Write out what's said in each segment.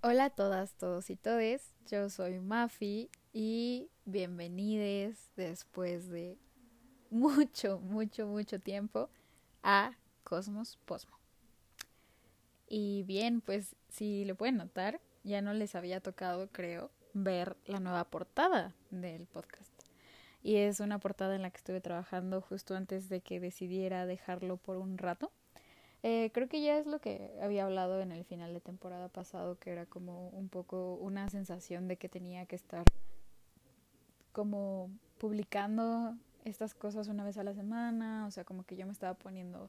Hola a todas, todos y todes. Yo soy Mafi y bienvenidos después de mucho, mucho, mucho tiempo a Cosmos Posmo. Y bien, pues si lo pueden notar, ya no les había tocado, creo, ver la nueva portada del podcast. Y es una portada en la que estuve trabajando justo antes de que decidiera dejarlo por un rato eh, creo que ya es lo que había hablado en el final de temporada pasado, que era como un poco una sensación de que tenía que estar como publicando estas cosas una vez a la semana, o sea, como que yo me estaba poniendo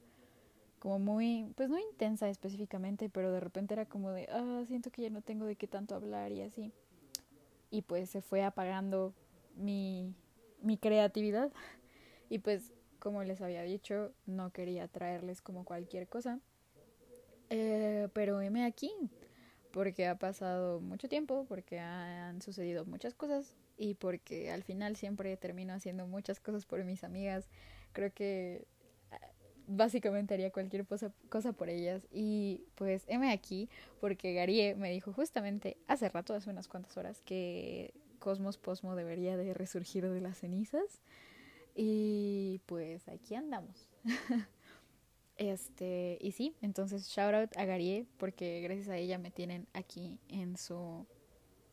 como muy, pues no intensa específicamente, pero de repente era como de, ah, siento que ya no tengo de qué tanto hablar y así. Y pues se fue apagando mi, mi creatividad. Y pues como les había dicho, no quería traerles como cualquier cosa. Eh, pero heme aquí, porque ha pasado mucho tiempo, porque han sucedido muchas cosas y porque al final siempre termino haciendo muchas cosas por mis amigas. Creo que ah, básicamente haría cualquier cosa, cosa por ellas. Y pues heme aquí porque Garie me dijo justamente hace rato, hace unas cuantas horas, que Cosmos Posmo debería de resurgir de las cenizas. Y pues aquí andamos. este, y sí, entonces shout out a Garie porque gracias a ella me tienen aquí en su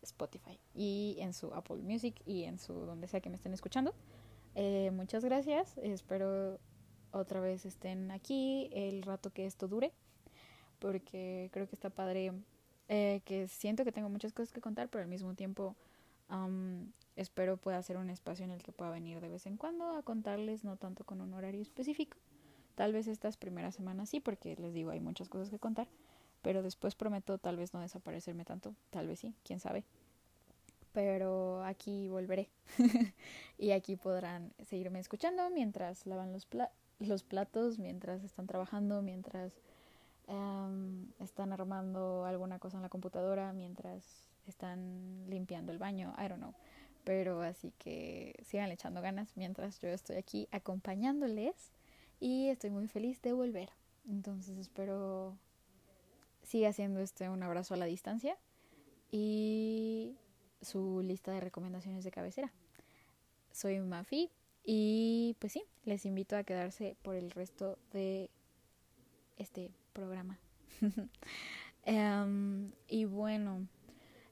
Spotify y en su Apple Music y en su donde sea que me estén escuchando. Eh, muchas gracias, espero otra vez estén aquí el rato que esto dure porque creo que está padre eh, que siento que tengo muchas cosas que contar pero al mismo tiempo espero pueda ser un espacio en el que pueda venir de vez en cuando a contarles, no tanto con un horario específico. Tal vez estas primeras semanas sí, porque les digo, hay muchas cosas que contar, pero después prometo tal vez no desaparecerme tanto, tal vez sí, quién sabe. Pero aquí volveré y aquí podrán seguirme escuchando mientras lavan los, los platos, mientras están trabajando, mientras están armando alguna cosa en la computadora, mientras están limpiando el baño, I don't know. Pero así que sigan echando ganas mientras yo estoy aquí acompañándoles y estoy muy feliz de volver. Entonces espero siga haciendo este un abrazo a la distancia y su lista de recomendaciones de cabecera. Soy Mafi y pues sí, les invito a quedarse por el resto de este programa. Em, y bueno,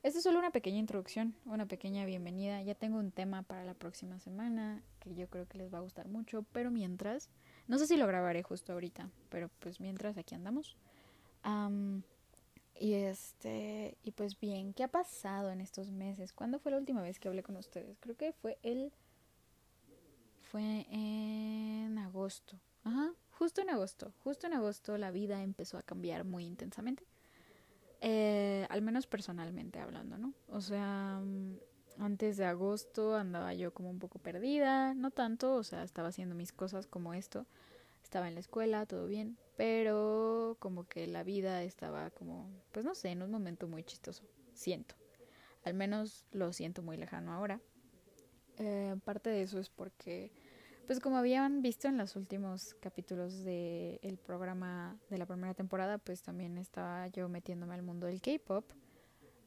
esta es solo una pequeña introducción, una pequeña bienvenida. Ya tengo un tema para la próxima semana que yo creo que les va a gustar mucho, pero mientras, no sé si lo grabaré justo ahorita, pero pues mientras aquí andamos. y este, y pues bien, ¿qué ha pasado en estos meses? ¿Cuándo fue la última vez que hablé con ustedes? Creo que fue el fue en agosto. Ajá, justo en agosto. Justo en agosto la vida empezó a cambiar muy intensamente. Eh, al menos personalmente hablando, ¿no? O sea, mm, antes de agosto andaba yo como un poco perdida, no tanto, o sea, estaba haciendo mis cosas como esto, estaba en la escuela, todo bien, pero como que la vida estaba como, pues no sé, en un momento muy chistoso, siento. Al menos lo siento muy lejano ahora. Eh, parte de eso es porque pues como habían visto en los últimos capítulos del el programa de la primera temporada, pues también estaba yo metiéndome al mundo del K-pop.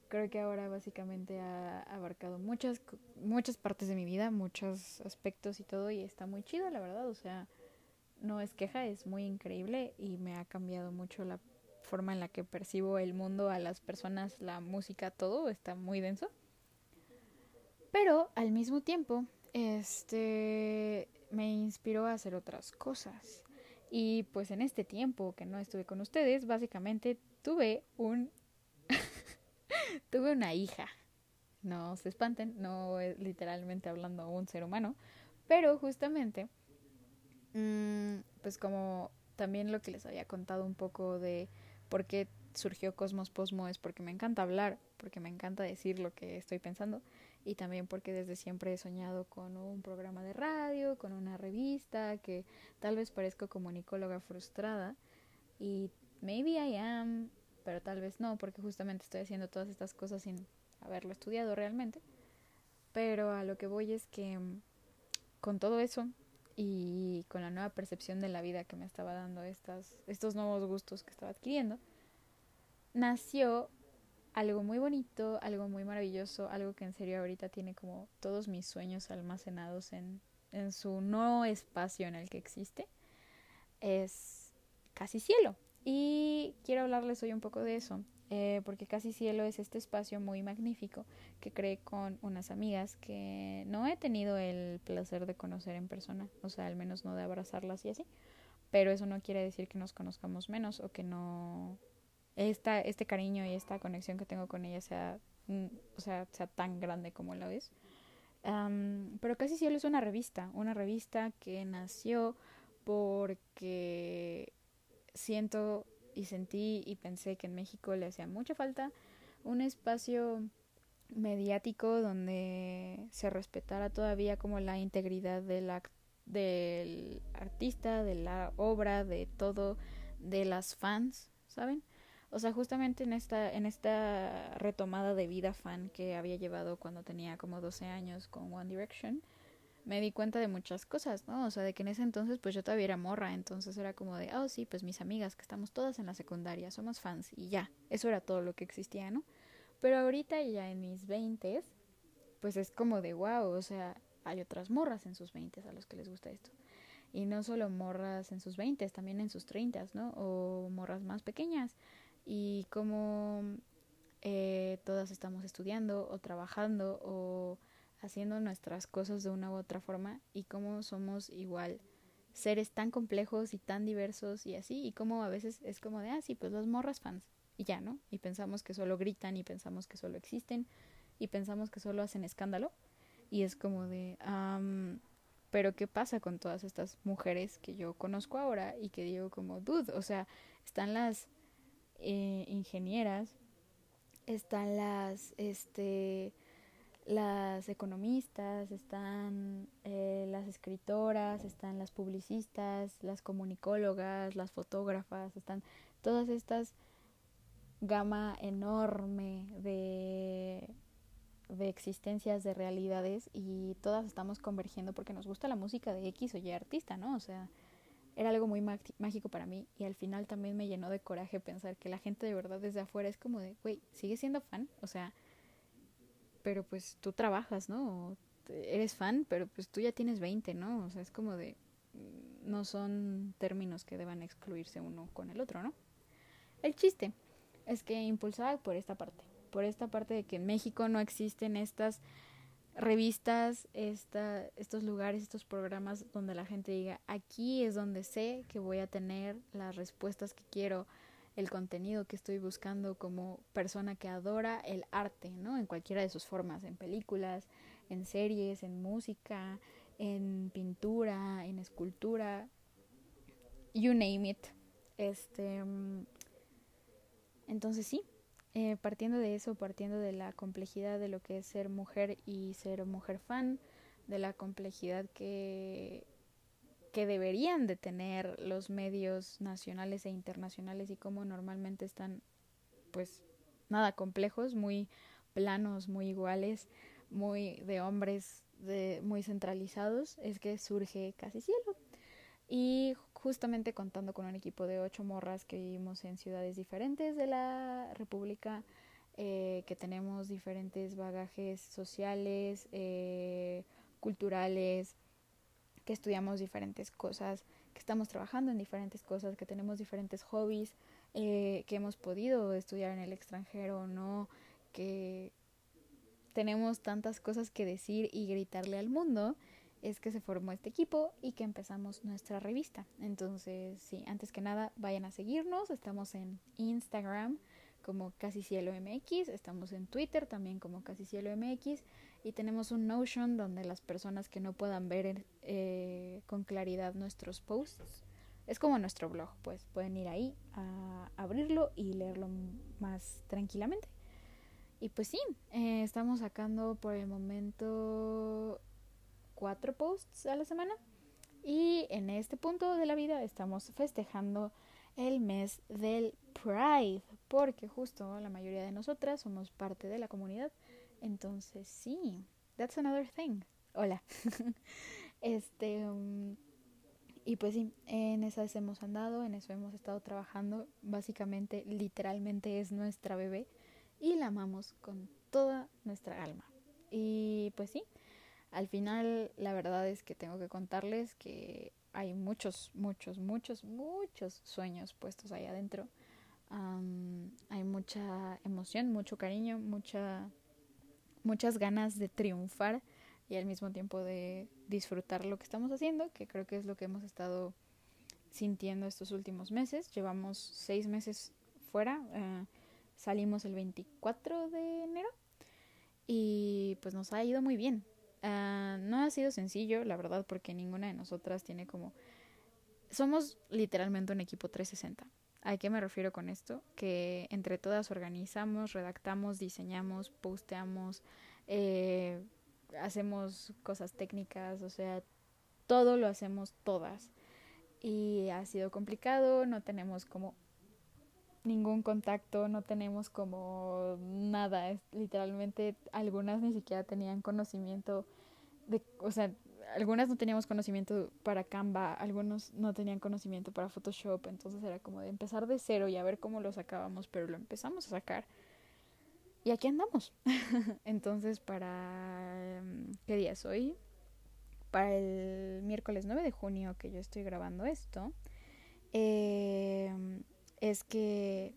Creo que ahora básicamente ha abarcado muchas muchas partes de mi vida, muchos aspectos y todo y está muy chido, la verdad, o sea, no es queja, es muy increíble y me ha cambiado mucho la forma en la que percibo el mundo, a las personas, la música, todo está muy denso. Pero al mismo tiempo, este me inspiró a hacer otras cosas. Y pues en este tiempo que no estuve con ustedes, básicamente tuve un tuve una hija. No se espanten, no es literalmente hablando un ser humano, pero justamente mm, pues como también lo que les había contado un poco de por qué surgió Cosmos Posmo es porque me encanta hablar, porque me encanta decir lo que estoy pensando y también porque desde siempre he soñado con un programa de radio, con una revista, que tal vez parezco comunicóloga frustrada y maybe I am, pero tal vez no, porque justamente estoy haciendo todas estas cosas sin haberlo estudiado realmente. Pero a lo que voy es que mm, con todo eso y con la nueva percepción de la vida que me estaba dando estas, estos nuevos gustos que estaba adquiriendo, nació algo muy bonito, algo muy maravilloso, algo que en serio ahorita tiene como todos mis sueños almacenados en, en su no espacio en el que existe, es Casi Cielo. Y quiero hablarles hoy un poco de eso, eh, porque Casi Cielo es este espacio muy magnífico que creé con unas amigas que no he tenido el placer de conocer en persona, o sea, al menos no de abrazarlas y así, pero eso no quiere decir que nos conozcamos menos o que no esta, este cariño y esta conexión que tengo con ella sea, mm, o sea, sea tan grande como la es. pero Casi Cielo es una revista, una revista que nació porque siento y sentí y pensé que en México le hacía mucha falta un espacio mediático donde se respetara todavía como la integridad de la, del artista, de la obra, de todo, de las fans, ¿saben? O sea, justamente en esta, en esta retomada de vida fan que había llevado cuando tenía como 12 años con One Direction, me di cuenta de muchas cosas, ¿no? O sea, de que en ese entonces pues yo todavía era morra, entonces era como de, oh sí, pues mis amigas que estamos todas en la secundaria, somos fans y ya, eso era todo lo que existía, ¿no? Pero ahorita ya en mis 20 pues es como de wow, o sea, hay otras morras en sus 20 a los que les gusta esto. Y no solo morras en sus 20, también en sus 30, ¿no? O morras más pequeñas. Y como eh, todas estamos estudiando o trabajando o haciendo nuestras cosas de una u otra forma y cómo somos igual seres tan complejos y tan diversos y así y cómo a veces es como de, ah, sí, pues los morras fans y ya, ¿no? Y pensamos que solo gritan y pensamos que solo existen y pensamos que solo hacen escándalo y es como de, pero ¿qué pasa con todas estas mujeres que yo conozco ahora y que digo como, dude, o sea, están las eh, ingenieras, están las, este, las economistas, están eh, las escritoras, están las publicistas, las comunicólogas, las fotógrafas, están todas estas gama enorme de, de existencias, de realidades y todas estamos convergiendo porque nos gusta la música de X o Y artista, ¿no? O sea, era algo muy mágico para mí y al final también me llenó de coraje pensar que la gente de verdad desde afuera es como de, güey, ¿sigue siendo fan? O sea, pero pues tú trabajas, ¿no? eres fan, pero pues tú ya tienes 20, ¿no? O sea, es como de, mm, no son términos que deban excluirse uno con el otro, ¿no? El chiste es que impulsada por esta parte, por esta parte de que en México no existen estas revistas, esta, estos lugares, estos programas donde la gente diga, aquí es donde sé que voy a tener las respuestas que quiero el contenido que estoy buscando como persona que adora el arte, ¿no? En cualquiera de sus formas, en películas, en series, en música, en pintura, en escultura, you name it. Este, mm, entonces sí, eh, partiendo de eso, partiendo de la complejidad de lo que es ser mujer y ser mujer fan, de la complejidad que que deberían de tener los medios nacionales e internacionales y cómo normalmente están pues nada complejos, muy planos, muy iguales, muy de hombres de, muy centralizados, es que surge casi cielo. Y justamente contando con un equipo de ocho morras que vivimos en ciudades diferentes de la República, eh, que tenemos diferentes bagajes sociales, eh, culturales, que estudiamos diferentes cosas, que estamos trabajando en diferentes cosas, que tenemos diferentes hobbies, eh, que hemos podido estudiar en el extranjero o no, que tenemos tantas cosas que decir y gritarle al mundo, es que se formó este equipo y que empezamos nuestra revista. Entonces, sí, antes que nada, vayan a seguirnos. Estamos en Instagram como Casi MX, estamos en Twitter también como Casi MX y tenemos un Notion donde las personas que no puedan ver eh, con claridad nuestros posts, es como nuestro blog, pues pueden ir ahí a abrirlo y leerlo más tranquilamente. Y pues sí, eh, estamos sacando por el momento cuatro posts a la semana y en este punto de la vida estamos festejando el mes del Pride, porque justo la mayoría de nosotras somos parte de la comunidad. Entonces, sí, that's another thing. Hola. este, um, y pues sí, en esas hemos andado, en eso hemos estado trabajando. Básicamente, literalmente es nuestra bebé. y la amamos con toda nuestra alma. Y pues sí, al final la verdad es que tengo que contarles que hay muchos, muchos, muchos, muchos sueños puestos ahí adentro. hay mucha emoción, mucho cariño, mucha, muchas ganas de triunfar y al mismo tiempo de disfrutar lo que estamos haciendo, que creo que es lo que hemos estado sintiendo estos últimos meses. Llevamos seis meses fuera, eh, salimos el 24 de enero y pues nos ha ido muy bien. Ah, no ha sido sencillo, la verdad, porque ninguna de nosotras tiene como... Somos literalmente un equipo 360. ¿A qué me refiero con esto? Que entre todas organizamos, redactamos, diseñamos, posteamos, eh, hacemos cosas técnicas, o sea, todo lo hacemos todas. Y ha sido complicado, no tenemos como ningún contacto, no tenemos como nada, es, literalmente algunas ni siquiera tenían conocimiento de, o sea, algunas no teníamos conocimiento para Canva, algunos no tenían conocimiento para Photoshop, entonces era como de empezar de cero y a ver cómo lo sacábamos, pero lo empezamos a sacar. Y aquí andamos. entonces, para... ¿Qué día es hoy? Para el miércoles 9 de junio que yo estoy grabando esto, eh, es que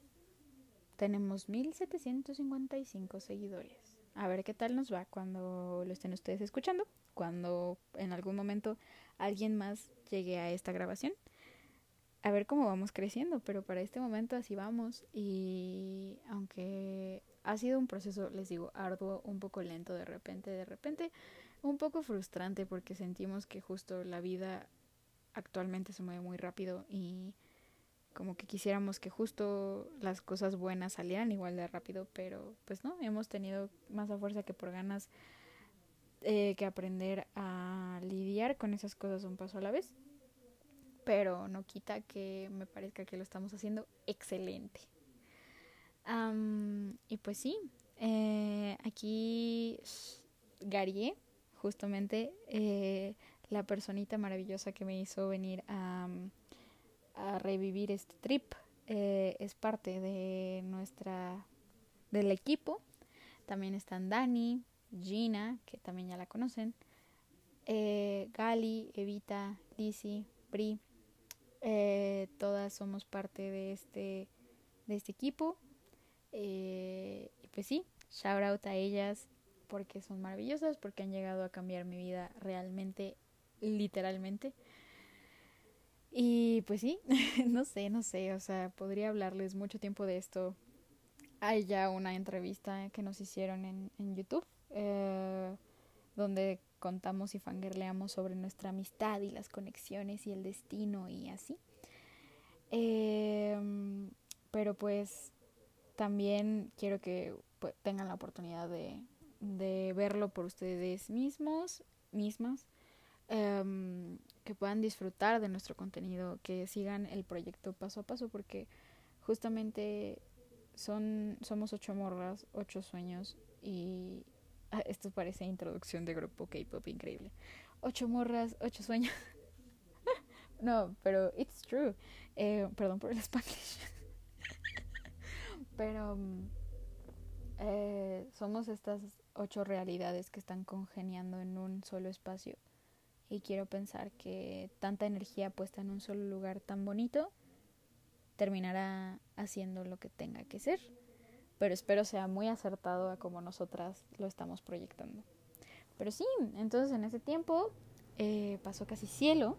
tenemos 1755 seguidores. A ver qué tal nos va cuando lo estén ustedes escuchando, cuando en algún momento alguien más llegue a esta grabación. A ver cómo vamos creciendo, pero para este momento así vamos y aunque ha sido un proceso, les digo, arduo, un poco lento de repente, de repente, un poco frustrante porque sentimos que justo la vida actualmente se mueve muy rápido y como que quisiéramos que justo las cosas buenas salieran igual de rápido, pero pues no, hemos tenido más a fuerza que por ganas eh, que aprender a lidiar con esas cosas un paso a la vez, pero no quita que me parezca que lo estamos haciendo excelente. y pues sí, eh, aquí Garie, justamente eh, la personita maravillosa que me hizo venir a a revivir este trip. Eh, es parte de nuestra del equipo. También están Dani, Gina, que también ya la conocen, eh, Gali, Evita, Lizzie, Bri. Eh, todas somos parte de este, de este equipo. y pues sí, shout out a ellas porque son maravillosas, porque han llegado a cambiar mi vida realmente, literalmente. Y pues sí, no sé, no sé, o sea, podría hablarles mucho tiempo de esto. Hay ya una entrevista que nos hicieron en, en YouTube, eh, donde contamos y fangirleamos sobre nuestra amistad y las conexiones y el destino y así. Em, pero pues también quiero que pues, tengan la oportunidad de, de verlo por ustedes mismos, mismas. Em, que puedan disfrutar de nuestro contenido, que sigan el proyecto paso a paso, porque justamente son, somos ocho morras, ocho sueños y ah, esto parece introducción de grupo K-pop increíble. Ocho morras, ocho sueños. no, pero it's true. Eh, perdón por el spanglish. pero mm, eh, somos estas ocho realidades que están congeniando en un solo espacio y quiero pensar que tanta energía puesta en un solo lugar tan bonito terminará haciendo lo que tenga que ser. Pero espero sea muy acertado a como nosotras lo estamos proyectando. Pero sí, entonces en ese tiempo eh, pasó casi cielo.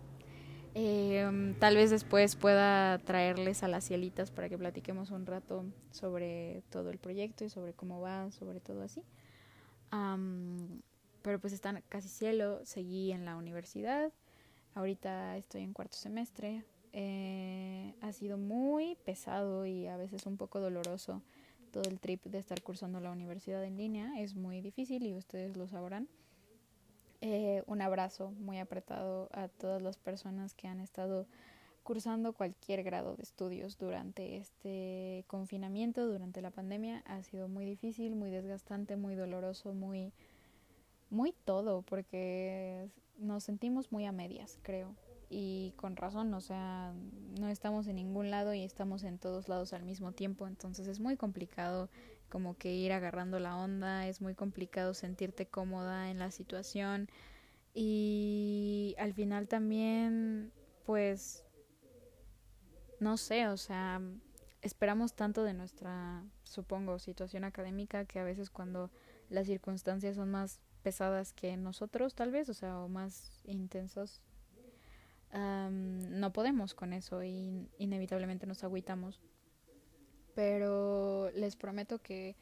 Eh, tal vez después pueda traerles a las cielitas para que platiquemos un rato sobre todo el proyecto y sobre cómo va, sobre todo así pero pues están casi cielo, seguí en la universidad, ahorita estoy en cuarto semestre, eh, ha sido muy pesado y a veces un poco doloroso todo el trip de estar cursando la universidad en línea, es muy difícil y ustedes lo sabrán. Eh, un abrazo muy apretado a todas las personas que han estado cursando cualquier grado de estudios durante este confinamiento, durante la pandemia. Ha sido muy difícil, muy desgastante, muy doloroso, muy muy todo, porque nos sentimos muy a medias, creo. Y con razón, o sea, no estamos en ningún lado y estamos en todos lados al mismo tiempo, entonces es muy complicado como que ir agarrando la onda, es muy complicado sentirte cómoda en la situación y al final también pues no sé, o sea, esperamos tanto de nuestra, supongo, situación académica que a veces cuando las circunstancias son más pesadas que nosotros, tal vez, o sea, o más intensos, no podemos con eso y inevitablemente nos agüitamos. Pero les prometo que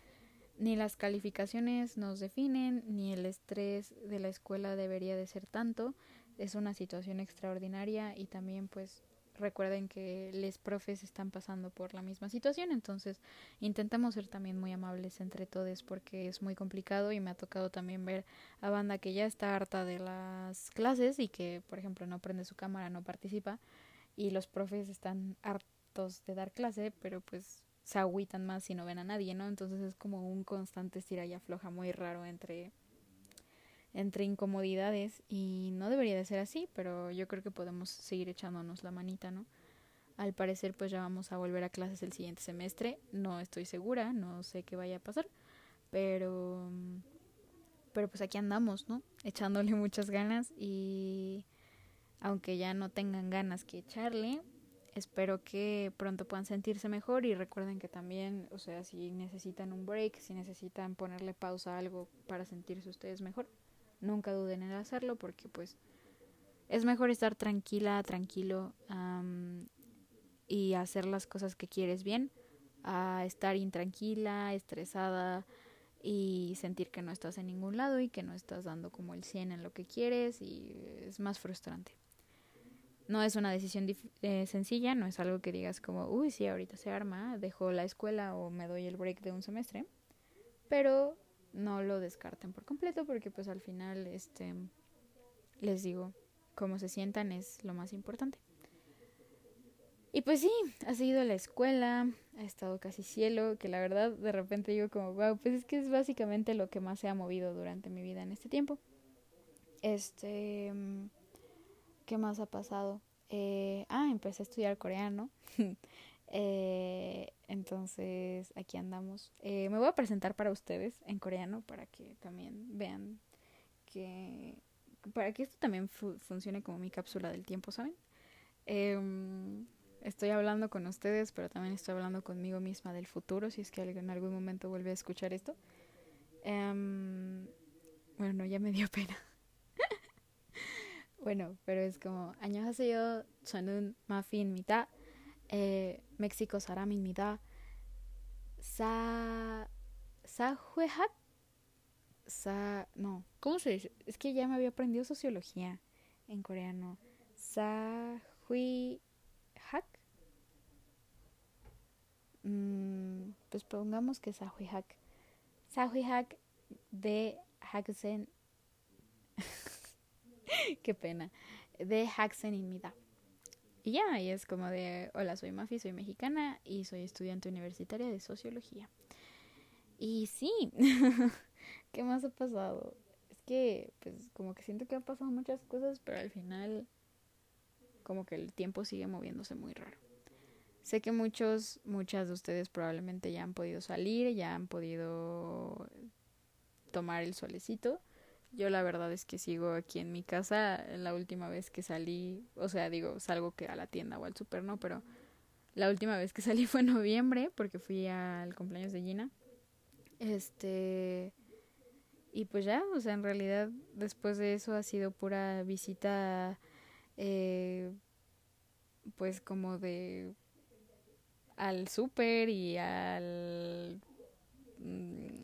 ni las calificaciones nos definen, ni el estrés de la escuela debería de ser tanto. Es una situación extraordinaria y también pues recuerden que les profes están pasando por la misma situación, entonces intentamos ser también muy amables entre todos porque es muy complicado y me ha tocado también ver a banda que ya está harta de las clases y que, por ejemplo, no prende su cámara, no participa y los profes están hartos de dar clase, pero pues se agüitan más si no ven a nadie, ¿no? Entonces es como un constante estira y afloja muy raro entre entre incomodidades y no debería de ser así, pero yo creo que podemos seguir echándonos la manita, ¿no? Al parecer pues ya vamos a volver a clases el siguiente semestre, no estoy segura, no sé qué vaya a pasar, pero pero pues aquí andamos, ¿no? Echándole muchas ganas y aunque ya no tengan ganas que echarle, espero que pronto puedan sentirse mejor y recuerden que también, o sea, si necesitan un break, si necesitan ponerle pausa a algo para sentirse ustedes mejor, nunca duden en hacerlo porque pues es mejor estar tranquila, tranquilo y hacer las cosas que quieres bien a estar intranquila, estresada y sentir que no estás en ningún lado y que no estás dando como el 100 en lo que quieres y es más frustrante. No es una decisión eh, sencilla, no es algo que digas como, uy, sí, ahorita se arma, dejo la escuela o me doy el break de un semestre, pero no lo descarten por completo porque pues al final este les digo cómo se sientan es lo más importante. Y pues sí ha seguido la escuela ha estado casi cielo que la verdad de repente digo como wow pues es que es básicamente lo que más se ha movido durante mi vida en este tiempo este qué más ha pasado eh, ah empecé a estudiar coreano. Eh, entonces aquí andamos. Eh, me voy a presentar para ustedes en coreano para que también vean que para que esto también funcione como mi cápsula del tiempo, ¿saben? Em, estoy hablando con ustedes, pero también estoy hablando conmigo misma del futuro, si es que en algún momento vuelve a escuchar esto. Em, bueno, ya me dio pena. bueno, pero es como 안녕하세요. 저는 마피입니다. eh, México 사람입니다. 사 사회학 sa no, ¿cómo se dice? Es que ya me había aprendido sociología en coreano. Sahuihak. Mm, pues pongamos que Sahuihak. Sahuihak de Haksen. Qué pena. De Haksen Mida. Y ya, y es como de, hola, soy Mafi, soy mexicana y soy estudiante universitaria de sociología. Y sí, ¿qué más ha pasado? Es que, pues, como que siento que han pasado muchas cosas, pero al final, como que el tiempo sigue moviéndose muy raro. Sé que muchos, muchas de ustedes probablemente ya han podido salir, ya han podido tomar el solecito. Yo la verdad es que sigo aquí en mi casa. La última vez que salí, o sea, digo, salgo que a la tienda o al super, ¿no? Pero la última vez que salí fue en noviembre porque fui al cumpleaños de Gina. Este... Y pues ya, o sea, en realidad después de eso ha sido pura visita, eh, pues como de al súper y al mm,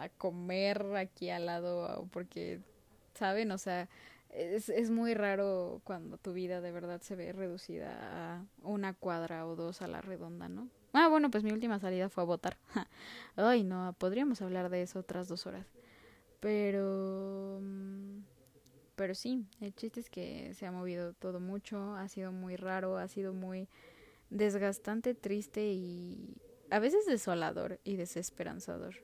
a comer aquí al lado porque, ¿saben? O sea, es, es muy raro cuando tu vida de verdad se ve reducida a una cuadra o dos a la redonda, ¿no? Ah, bueno, pues mi última salida fue a votar. Ay, no, podríamos hablar de eso otras dos horas. Pero... Mm, pero sí, el chiste es que se ha movido todo mucho, ha sido muy raro, ha sido muy desgastante, triste y a veces desolador y desesperanzador.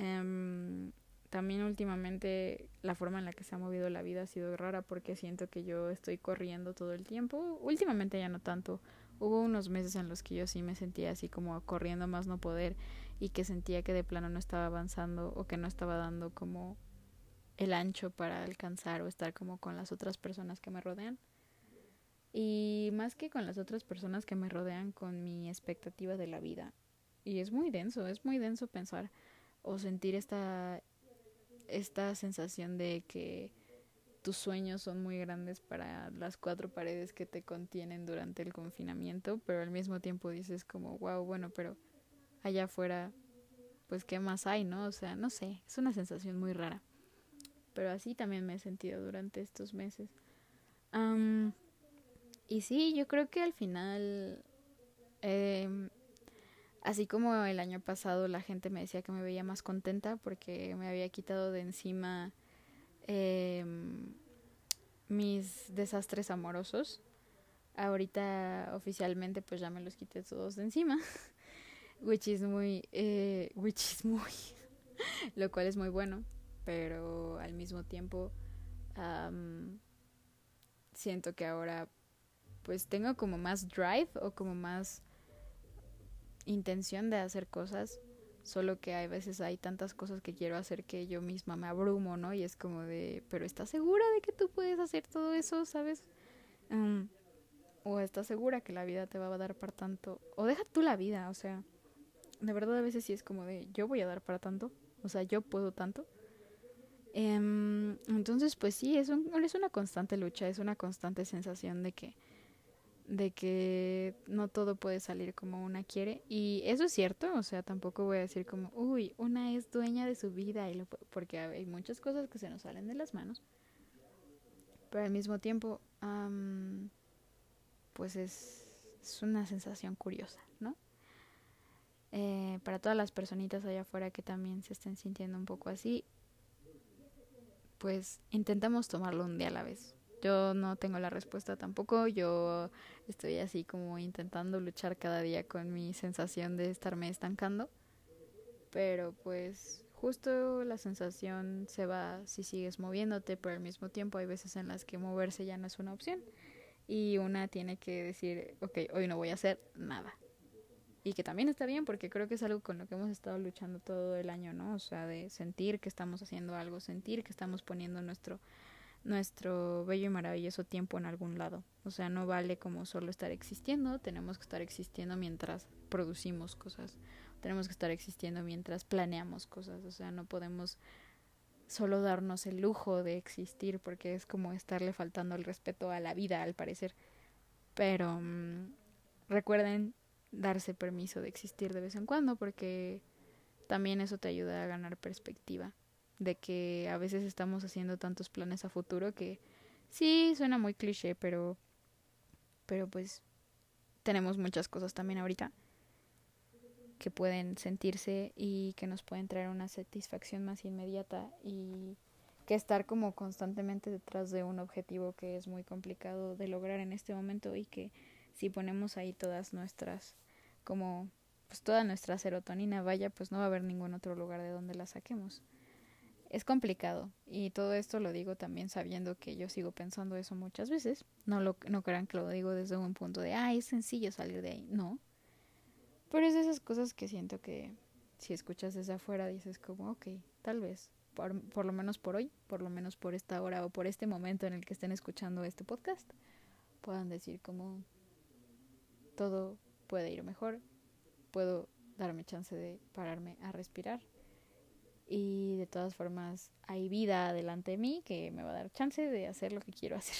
Em, también últimamente la forma en la que se ha movido la vida ha sido rara porque siento que yo estoy corriendo todo el tiempo. Últimamente ya no tanto. Hubo unos meses en los que yo sí me sentía así como corriendo más no poder y que sentía que de plano no estaba avanzando o que no estaba dando como el ancho para alcanzar o estar como con las otras personas que me rodean. Y más que con las otras personas que me rodean, con mi expectativa de la vida. Y es muy denso, es muy denso pensar o sentir esta, esta sensación de que tus sueños son muy grandes para las cuatro paredes que te contienen durante el confinamiento, pero al mismo tiempo dices como, wow, bueno, pero allá afuera, pues qué más hay, ¿no? O sea, no sé, es una sensación muy rara. Pero así también me he sentido durante estos meses. y sí, yo creo que al final, em, así como el año pasado la gente me decía que me veía más contenta porque me había quitado de encima eh, mis desastres amorosos. Ahorita oficialmente pues ya me los quité todos de encima. which is muy, eh, which is muy, lo cual es muy bueno, pero al mismo tiempo siento que ahora pues tengo como más drive o como más intención de hacer cosas Solo que hay veces hay tantas cosas que quiero hacer que yo misma me abrumo, ¿no? Y es como de, pero ¿estás segura de que tú puedes hacer todo eso, sabes? Mm, o estás segura que la vida te va a dar para tanto. O deja tú la vida, o sea, de verdad a veces sí es como de, yo voy a dar para tanto. O sea, yo puedo tanto. Em, entonces, pues sí, es, un, es una constante lucha, es una constante sensación de que de que no todo puede salir como una quiere y eso es cierto, o sea, tampoco voy a decir como, uy, una es dueña de su vida y lo, porque hay muchas cosas que se nos salen de las manos, pero al mismo tiempo, pues es, es, una sensación curiosa, ¿no? Eh, para todas las personitas allá afuera que también se estén sintiendo un poco así, pues intentamos tomarlo un día a la vez. Yo no tengo la respuesta tampoco, yo estoy así como intentando luchar cada día con mi sensación de estarme estancando, pero pues justo la sensación se va si sigues moviéndote, pero al mismo tiempo hay veces en las que moverse ya no es una opción y una tiene que decir, ok, hoy no voy a hacer nada. Y que también está bien porque creo que es algo con lo que hemos estado luchando todo el año, ¿no? O sea, de sentir que estamos haciendo algo, sentir que estamos poniendo nuestro nuestro bello y maravilloso tiempo en algún lado. O sea, no vale como solo estar existiendo, tenemos que estar existiendo mientras producimos cosas, tenemos que estar existiendo mientras planeamos cosas, o sea, no podemos solo darnos el lujo de existir porque es como estarle faltando el respeto a la vida, al parecer. Pero mm, recuerden darse permiso de existir de vez en cuando porque también eso te ayuda a ganar perspectiva de que a veces estamos haciendo tantos planes a futuro que sí suena muy cliché, pero pero pues tenemos muchas cosas también ahorita que pueden sentirse y que nos pueden traer una satisfacción más inmediata y que estar como constantemente detrás de un objetivo que es muy complicado de lograr en este momento y que si ponemos ahí todas nuestras como pues toda nuestra serotonina vaya pues no va a haber ningún otro lugar de donde la saquemos es complicado y todo esto lo digo también sabiendo que yo sigo pensando eso muchas veces. No lo no crean que lo digo desde un punto de, ah, es sencillo salir de ahí. No. Pero es de esas cosas que siento que si escuchas desde afuera dices como, ok, tal vez, por, por lo menos por hoy, por lo menos por esta hora o por este momento en el que estén escuchando este podcast, puedan decir como todo puede ir mejor, puedo darme chance de pararme a respirar y de todas formas hay vida delante de mí que me va a dar chance de hacer lo que quiero hacer.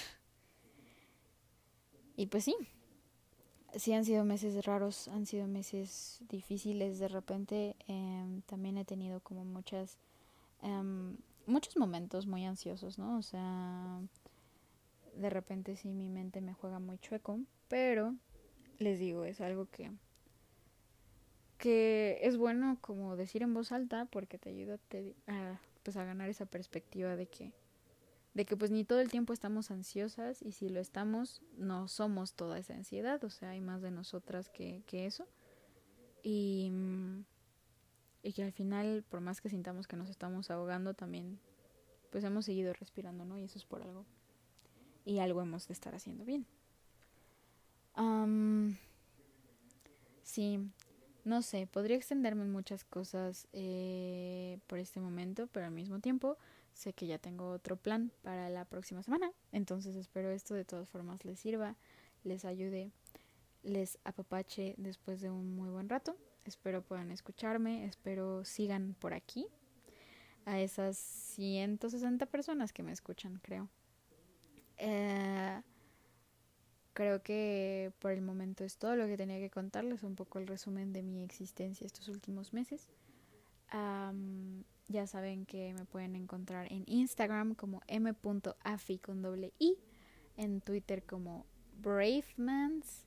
Y pues sí, sí han sido meses raros, han sido meses difíciles de repente. Em, también he tenido como muchas, em, muchos momentos muy ansiosos, ¿no? O sea, de repente sí mi mente me juega muy chueco, pero les digo, es algo que que es bueno como decir en voz alta porque te ayuda a, pues a ganar esa perspectiva de que de que pues ni todo el tiempo estamos ansiosas y si lo estamos no somos toda esa ansiedad, o sea, hay más de nosotras que, que eso. Y, y que al final, por más que sintamos que nos estamos ahogando, también pues hemos seguido respirando, ¿no? Y eso es por algo. Y algo hemos de estar haciendo bien. sí, no sé, podría extenderme en muchas cosas eh, por este momento, pero al mismo tiempo sé que ya tengo otro plan para la próxima semana. Entonces espero esto de todas formas les sirva, les ayude, les apapache después de un muy buen rato. Espero puedan escucharme, espero sigan por aquí. A esas 160 personas que me escuchan, creo. Eh, creo que por el momento es todo lo que tenía que contarles, un poco el resumen de mi existencia estos últimos meses. ya saben que me pueden encontrar en Instagram como m.afi con doble i, en Twitter como Bravemans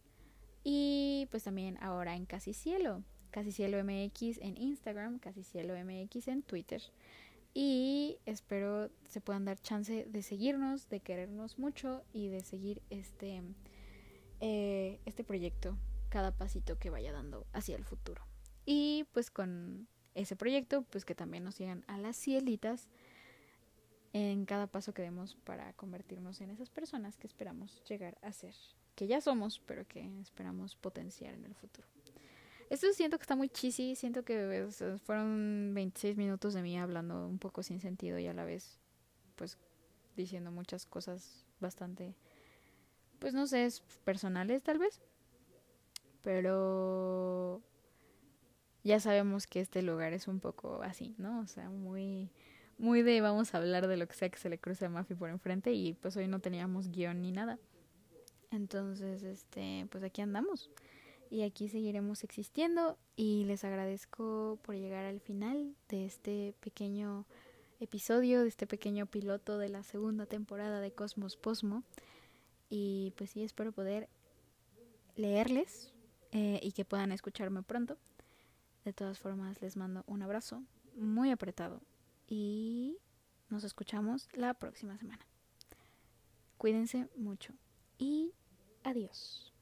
y pues también ahora en Casi Cielo, Casi Cielo MX en Instagram, Casi Cielo MX en Twitter. Y espero se puedan dar chance de seguirnos, de querernos mucho y de seguir este, eh, este proyecto, cada pasito que vaya dando hacia el futuro. Y pues con ese proyecto, pues que también nos sigan a las cielitas en cada paso que demos para convertirnos en esas personas que esperamos llegar a ser, que ya somos, pero que esperamos potenciar en el futuro. Esto siento que está muy cheesy, siento que fueron 26 minutos de mí hablando un poco sin sentido y a la vez, pues, diciendo muchas cosas bastante, pues no sé, personales tal vez. Pero ya sabemos que este lugar es un poco así, ¿no? O sea, muy, muy de vamos a hablar de lo que sea que se le cruce a Mafi por enfrente y pues hoy no teníamos guion ni nada. Entonces, este, pues aquí andamos y aquí seguiremos existiendo y les agradezco por llegar al final de este pequeño episodio, de este pequeño piloto de la segunda temporada de Cosmos Posmo y pues sí espero poder leerles eh, y que puedan escucharme pronto. De todas formas les mando un abrazo muy apretado y nos escuchamos la próxima semana. Cuídense mucho y adiós.